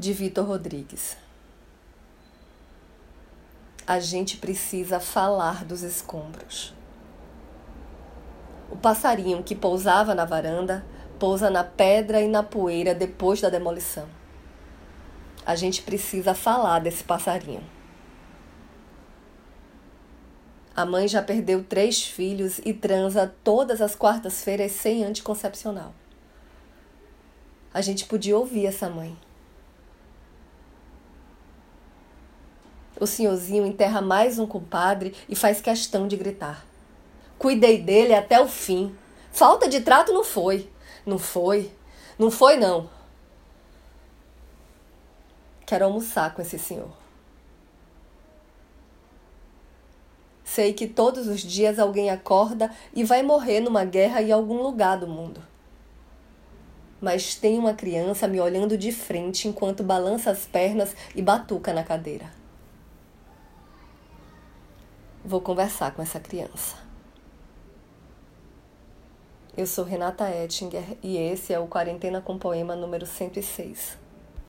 de Vitor Rodrigues. A gente precisa falar dos escombros. O passarinho que pousava na varanda pousa na pedra e na poeira depois da demolição. A gente precisa falar desse passarinho. A mãe já perdeu três filhos e transa todas as quartas-feiras sem anticoncepcional. A gente podia ouvir essa mãe. O senhorzinho enterra mais um compadre e faz questão de gritar. Cuidei dele até o fim. Falta de trato não foi. Não foi. Não foi, não. Quero almoçar com esse senhor. Sei que todos os dias alguém acorda e vai morrer numa guerra em algum lugar do mundo. Mas tem uma criança me olhando de frente enquanto balança as pernas e batuca na cadeira. Vou conversar com essa criança. Eu sou Renata Ettinger e esse é o Quarentena com Poema número 106.